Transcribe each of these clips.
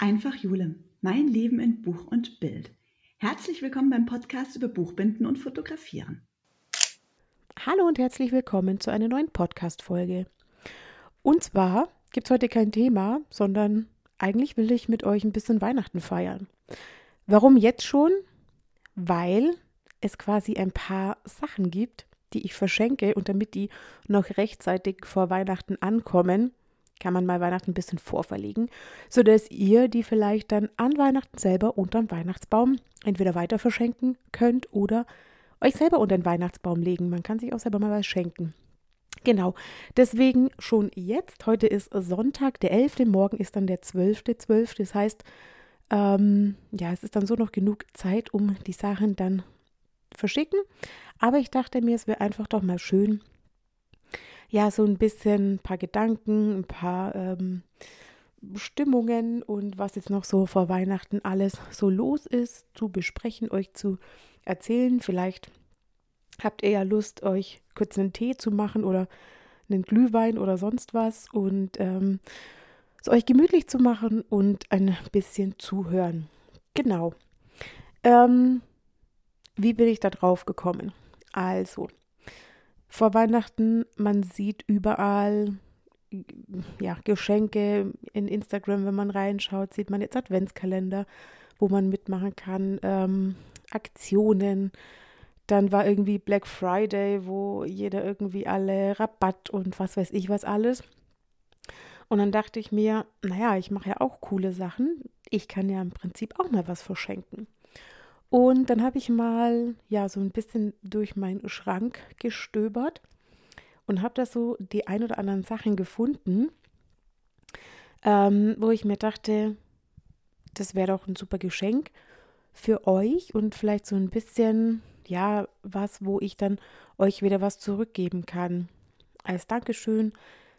Einfach Jule, mein Leben in Buch und Bild. Herzlich willkommen beim Podcast über Buchbinden und Fotografieren. Hallo und herzlich willkommen zu einer neuen Podcast-Folge. Und zwar gibt es heute kein Thema, sondern eigentlich will ich mit euch ein bisschen Weihnachten feiern. Warum jetzt schon? Weil es quasi ein paar Sachen gibt, die ich verschenke und damit die noch rechtzeitig vor Weihnachten ankommen, kann man mal Weihnachten ein bisschen vorverlegen, sodass ihr die vielleicht dann an Weihnachten selber unterm Weihnachtsbaum entweder weiter verschenken könnt oder euch selber unter den Weihnachtsbaum legen. Man kann sich auch selber mal was schenken. Genau, deswegen schon jetzt. Heute ist Sonntag, der 11. Morgen ist dann der 12.12. 12. Das heißt, ähm, ja, es ist dann so noch genug Zeit, um die Sachen dann verschicken. Aber ich dachte mir, es wäre einfach doch mal schön, ja, so ein bisschen ein paar Gedanken, ein paar ähm, Stimmungen und was jetzt noch so vor Weihnachten alles so los ist, zu besprechen, euch zu erzählen. Vielleicht habt ihr ja Lust, euch kurz einen Tee zu machen oder einen Glühwein oder sonst was und ähm, es euch gemütlich zu machen und ein bisschen zuhören. Genau. Ähm, wie bin ich da drauf gekommen? Also, vor Weihnachten, man sieht überall ja, Geschenke in Instagram, wenn man reinschaut, sieht man jetzt Adventskalender, wo man mitmachen kann, ähm, Aktionen. Dann war irgendwie Black Friday, wo jeder irgendwie alle Rabatt und was weiß ich was alles. Und dann dachte ich mir, naja, ich mache ja auch coole Sachen. Ich kann ja im Prinzip auch mal was verschenken. Und dann habe ich mal ja so ein bisschen durch meinen Schrank gestöbert und habe da so die ein oder anderen Sachen gefunden, ähm, wo ich mir dachte, das wäre doch ein super Geschenk für euch und vielleicht so ein bisschen, ja, was, wo ich dann euch wieder was zurückgeben kann. Als Dankeschön,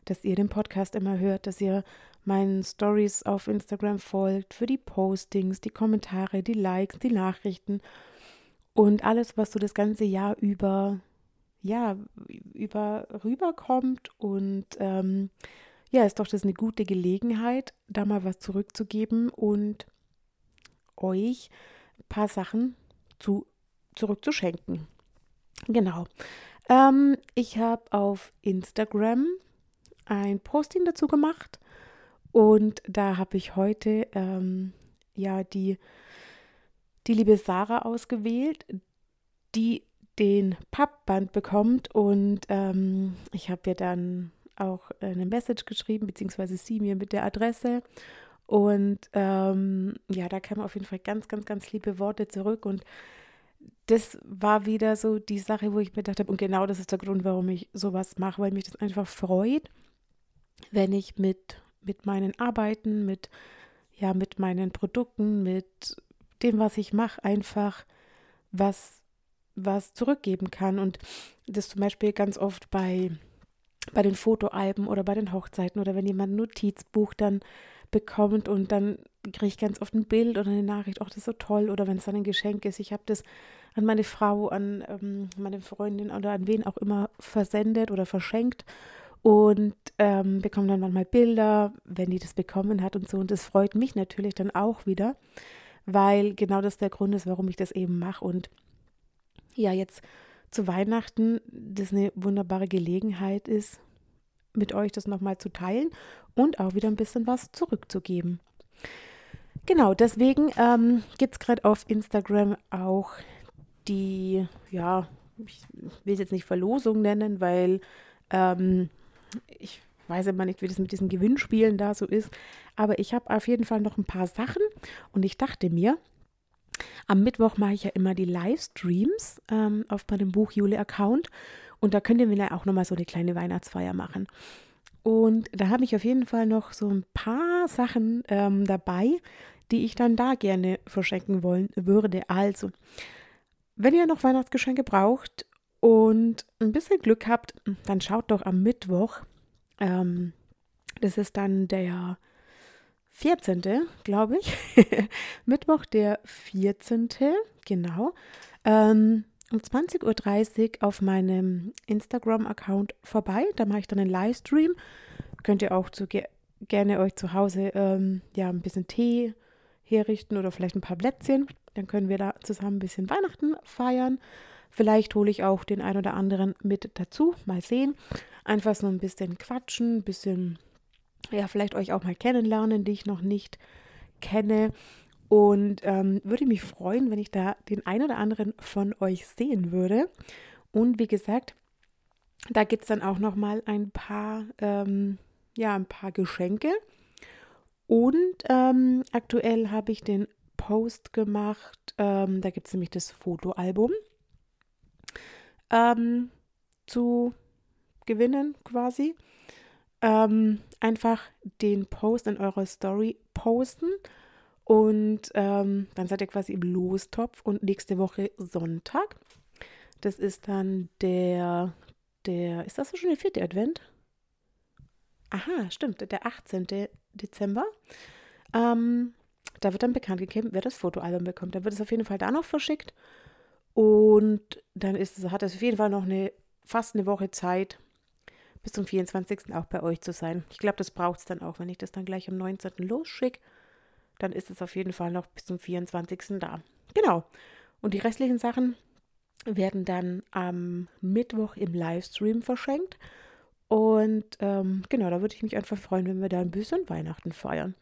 dass ihr den Podcast immer hört, dass ihr meinen Stories auf Instagram folgt, für die Postings, die Kommentare, die Likes, die Nachrichten und alles, was so das ganze Jahr über, ja, über rüberkommt. Und ähm, ja, ist doch das eine gute Gelegenheit, da mal was zurückzugeben und euch ein paar Sachen zu, zurückzuschenken. Genau. Ähm, ich habe auf Instagram ein Posting dazu gemacht und da habe ich heute ähm, ja die, die liebe Sarah ausgewählt, die den Pappband bekommt. Und ähm, ich habe ihr dann auch eine Message geschrieben, beziehungsweise sie mir mit der Adresse. Und ähm, ja, da kamen auf jeden Fall ganz, ganz, ganz liebe Worte zurück. Und das war wieder so die Sache, wo ich mir gedacht habe, und genau das ist der Grund, warum ich sowas mache, weil mich das einfach freut, wenn ich mit mit meinen Arbeiten, mit, ja, mit meinen Produkten, mit dem, was ich mache, einfach was, was zurückgeben kann. Und das zum Beispiel ganz oft bei, bei den Fotoalben oder bei den Hochzeiten oder wenn jemand ein Notizbuch dann bekommt und dann kriege ich ganz oft ein Bild oder eine Nachricht, ach, das ist so toll, oder wenn es dann ein Geschenk ist, ich habe das an meine Frau, an ähm, meine Freundin oder an wen auch immer versendet oder verschenkt und ähm, bekomme dann manchmal Bilder, wenn die das bekommen hat und so. Und das freut mich natürlich dann auch wieder, weil genau das der Grund ist, warum ich das eben mache. Und ja, jetzt zu Weihnachten, das eine wunderbare Gelegenheit ist, mit euch das nochmal zu teilen und auch wieder ein bisschen was zurückzugeben. Genau, deswegen ähm, gibt es gerade auf Instagram auch die, ja, ich will es jetzt nicht Verlosung nennen, weil ähm, ich weiß immer nicht, wie das mit diesen Gewinnspielen da so ist, aber ich habe auf jeden Fall noch ein paar Sachen und ich dachte mir, am Mittwoch mache ich ja immer die Livestreams ähm, auf meinem Buch Jule-Account und da könnt ihr mir auch nochmal so eine kleine Weihnachtsfeier machen. Und da habe ich auf jeden Fall noch so ein paar Sachen ähm, dabei, die ich dann da gerne verschenken wollen würde. Also, wenn ihr noch Weihnachtsgeschenke braucht und ein bisschen Glück habt, dann schaut doch am Mittwoch. Ähm, das ist dann der 14., glaube ich. Mittwoch, der 14., genau. Ähm, um 20.30 Uhr auf meinem Instagram-Account vorbei. Da mache ich dann einen Livestream. Könnt ihr auch zu gerne euch zu Hause ähm, ja ein bisschen Tee herrichten oder vielleicht ein paar Plätzchen. Dann können wir da zusammen ein bisschen Weihnachten feiern. Vielleicht hole ich auch den ein oder anderen mit dazu. Mal sehen. Einfach so ein bisschen quatschen, ein bisschen, ja, vielleicht euch auch mal kennenlernen, die ich noch nicht kenne. Und ähm, würde mich freuen, wenn ich da den ein oder anderen von euch sehen würde. Und wie gesagt, da gibt es dann auch noch mal ein paar, ähm, ja, ein paar Geschenke. Und ähm, aktuell habe ich den Post gemacht. Ähm, da gibt es nämlich das Fotoalbum ähm, zu gewinnen quasi. Ähm, einfach den Post in eurer Story posten und ähm, dann seid ihr quasi im Lostopf und nächste Woche Sonntag. Das ist dann der, der, ist das schon der vierte Advent? Aha, stimmt, der 18. Dezember. Ähm, da wird dann bekannt gegeben, wer das Fotoalbum bekommt. Da wird es auf jeden Fall da noch verschickt. Und dann ist es, hat es auf jeden Fall noch eine, fast eine Woche Zeit, bis zum 24. auch bei euch zu sein. Ich glaube, das braucht es dann auch, wenn ich das dann gleich am 19. losschicke. Dann ist es auf jeden Fall noch bis zum 24. da. Genau. Und die restlichen Sachen werden dann am Mittwoch im Livestream verschenkt. Und ähm, genau, da würde ich mich einfach freuen, wenn wir da ein bisschen Weihnachten feiern.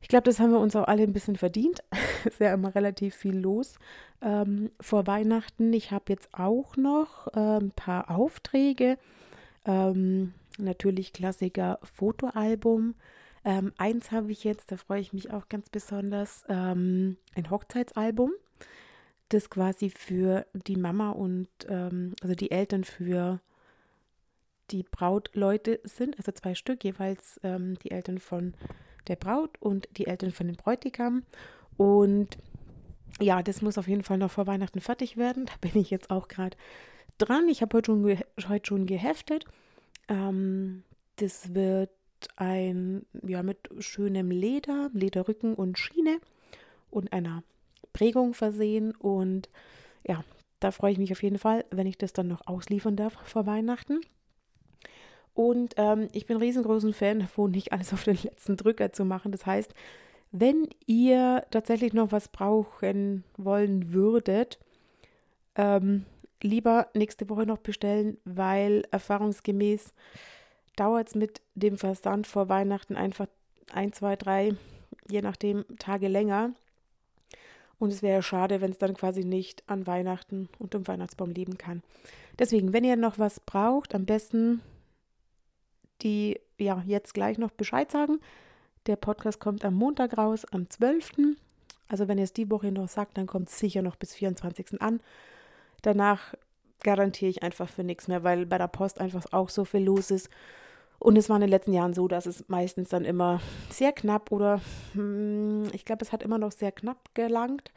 Ich glaube, das haben wir uns auch alle ein bisschen verdient. Es ist ja immer relativ viel los ähm, vor Weihnachten. Ich habe jetzt auch noch äh, ein paar Aufträge. Ähm, natürlich Klassiker Fotoalbum. Ähm, eins habe ich jetzt, da freue ich mich auch ganz besonders, ähm, ein Hochzeitsalbum, das quasi für die Mama und ähm, also die Eltern für die Brautleute sind, also zwei Stück, jeweils ähm, die Eltern von der Braut und die Eltern von dem Bräutigam. Und ja, das muss auf jeden Fall noch vor Weihnachten fertig werden. Da bin ich jetzt auch gerade dran. Ich habe heute schon, heute schon geheftet. Ähm, das wird ein, ja, mit schönem Leder, Lederrücken und Schiene und einer Prägung versehen. Und ja, da freue ich mich auf jeden Fall, wenn ich das dann noch ausliefern darf vor Weihnachten. Und ähm, ich bin riesengroßen Fan davon, nicht alles auf den letzten Drücker zu machen. Das heißt, wenn ihr tatsächlich noch was brauchen wollen würdet, ähm, lieber nächste Woche noch bestellen, weil erfahrungsgemäß dauert es mit dem Versand vor Weihnachten einfach ein, zwei, drei, je nachdem, Tage länger. Und es wäre schade, wenn es dann quasi nicht an Weihnachten und dem Weihnachtsbaum leben kann. Deswegen, wenn ihr noch was braucht, am besten die ja jetzt gleich noch Bescheid sagen. Der Podcast kommt am Montag raus, am 12. Also wenn ihr es die Woche noch sagt, dann kommt es sicher noch bis 24. an. Danach garantiere ich einfach für nichts mehr, weil bei der Post einfach auch so viel los ist. Und es war in den letzten Jahren so, dass es meistens dann immer sehr knapp oder hm, ich glaube, es hat immer noch sehr knapp gelangt,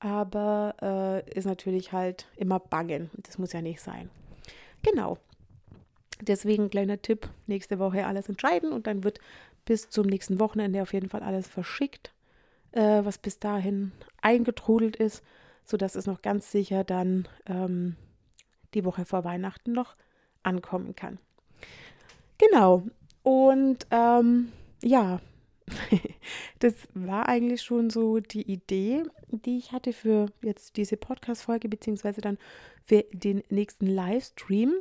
aber äh, ist natürlich halt immer bangen. Das muss ja nicht sein. Genau. Deswegen kleiner Tipp, nächste Woche alles entscheiden und dann wird bis zum nächsten Wochenende auf jeden Fall alles verschickt, äh, was bis dahin eingetrudelt ist, sodass es noch ganz sicher dann ähm, die Woche vor Weihnachten noch ankommen kann. Genau. Und ähm, ja, das war eigentlich schon so die Idee, die ich hatte für jetzt diese Podcast-Folge, beziehungsweise dann für den nächsten Livestream.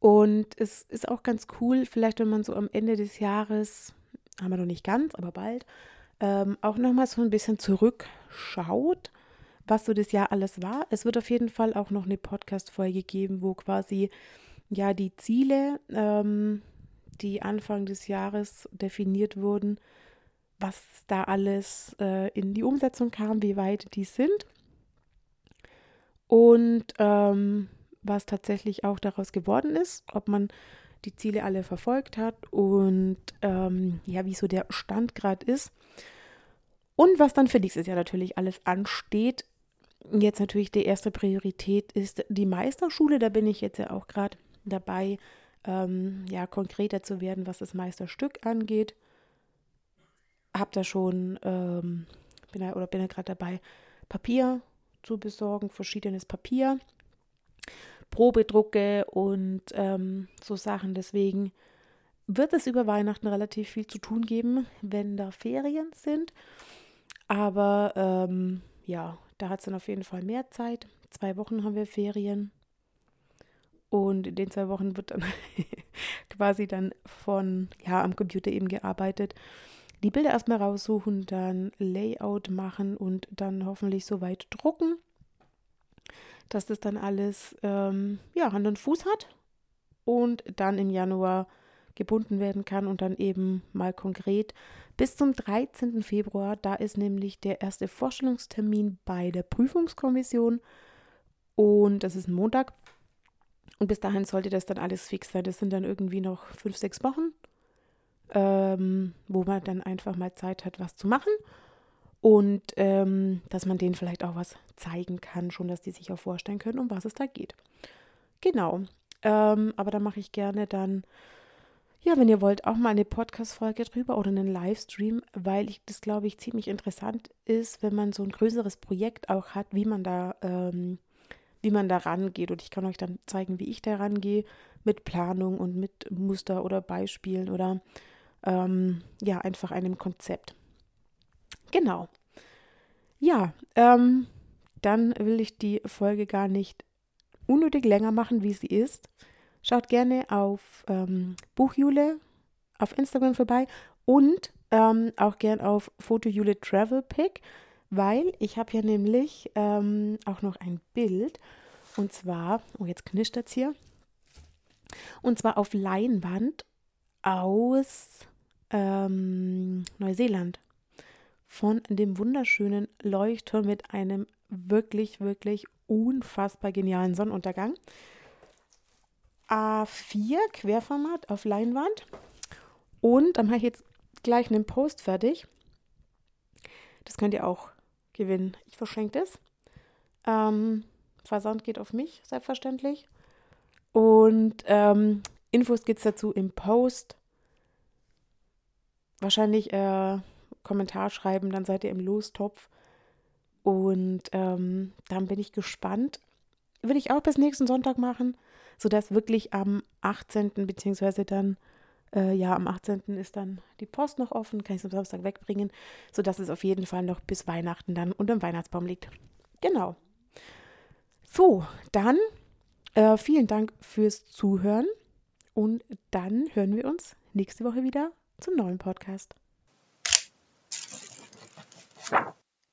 Und es ist auch ganz cool, vielleicht wenn man so am Ende des Jahres, haben wir noch nicht ganz, aber bald, ähm, auch nochmal so ein bisschen zurückschaut, was so das Jahr alles war. Es wird auf jeden Fall auch noch eine Podcast-Folge geben, wo quasi ja die Ziele, ähm, die Anfang des Jahres definiert wurden, was da alles äh, in die Umsetzung kam, wie weit die sind. Und ähm, was tatsächlich auch daraus geworden ist, ob man die Ziele alle verfolgt hat und ähm, ja, wie so der Stand gerade ist. Und was dann für nächstes Jahr natürlich alles ansteht. Jetzt natürlich die erste Priorität ist die Meisterschule. Da bin ich jetzt ja auch gerade dabei, ähm, ja, konkreter zu werden, was das Meisterstück angeht. Hab da schon, ähm, bin da, oder bin da gerade dabei, Papier zu besorgen, verschiedenes Papier Probedrucke und ähm, so Sachen. Deswegen wird es über Weihnachten relativ viel zu tun geben, wenn da Ferien sind. Aber ähm, ja, da hat es dann auf jeden Fall mehr Zeit. Zwei Wochen haben wir Ferien. Und in den zwei Wochen wird dann quasi dann von, ja, am Computer eben gearbeitet. Die Bilder erstmal raussuchen, dann Layout machen und dann hoffentlich soweit drucken, dass das dann alles, ähm, ja, Hand und Fuß hat und dann im Januar gebunden werden kann und dann eben mal konkret bis zum 13. Februar. Da ist nämlich der erste Vorstellungstermin bei der Prüfungskommission und das ist ein Montag. Und bis dahin sollte das dann alles fix sein. Das sind dann irgendwie noch fünf, sechs Wochen, ähm, wo man dann einfach mal Zeit hat, was zu machen. Und ähm, dass man denen vielleicht auch was zeigen kann, schon, dass die sich auch vorstellen können, um was es da geht. Genau. Ähm, aber da mache ich gerne dann, ja, wenn ihr wollt, auch mal eine Podcast-Folge drüber oder einen Livestream, weil ich das, glaube ich, ziemlich interessant ist, wenn man so ein größeres Projekt auch hat, wie man da ähm, wie man da rangeht. Und ich kann euch dann zeigen, wie ich da rangehe mit Planung und mit Muster oder Beispielen oder ähm, ja, einfach einem Konzept. Genau. Ja, ähm, dann will ich die Folge gar nicht unnötig länger machen, wie sie ist. Schaut gerne auf ähm, Buchjule auf Instagram vorbei und ähm, auch gern auf Fotojule Travel Pick weil ich habe hier nämlich ähm, auch noch ein Bild und zwar, oh jetzt knischt das hier, und zwar auf Leinwand aus ähm, Neuseeland von dem wunderschönen Leuchtturm mit einem wirklich, wirklich unfassbar genialen Sonnenuntergang. A4 Querformat auf Leinwand. Und dann habe ich jetzt gleich einen Post fertig. Das könnt ihr auch gewinnen. Ich verschenke das. Ähm, Versand geht auf mich, selbstverständlich. Und ähm, Infos gibt es dazu im Post. Wahrscheinlich äh, Kommentar schreiben, dann seid ihr im Lostopf. Und ähm, dann bin ich gespannt. Würde ich auch bis nächsten Sonntag machen, sodass wirklich am 18. beziehungsweise dann äh, ja, am 18. ist dann die Post noch offen, kann ich es am Samstag wegbringen, sodass es auf jeden Fall noch bis Weihnachten dann unter dem Weihnachtsbaum liegt. Genau. So, dann äh, vielen Dank fürs Zuhören und dann hören wir uns nächste Woche wieder zum neuen Podcast.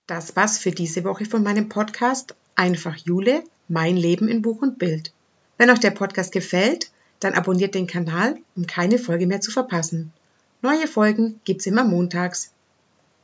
Das war's für diese Woche von meinem Podcast Einfach Jule, mein Leben in Buch und Bild. Wenn euch der Podcast gefällt, dann abonniert den Kanal, um keine Folge mehr zu verpassen. Neue Folgen gibt's immer montags.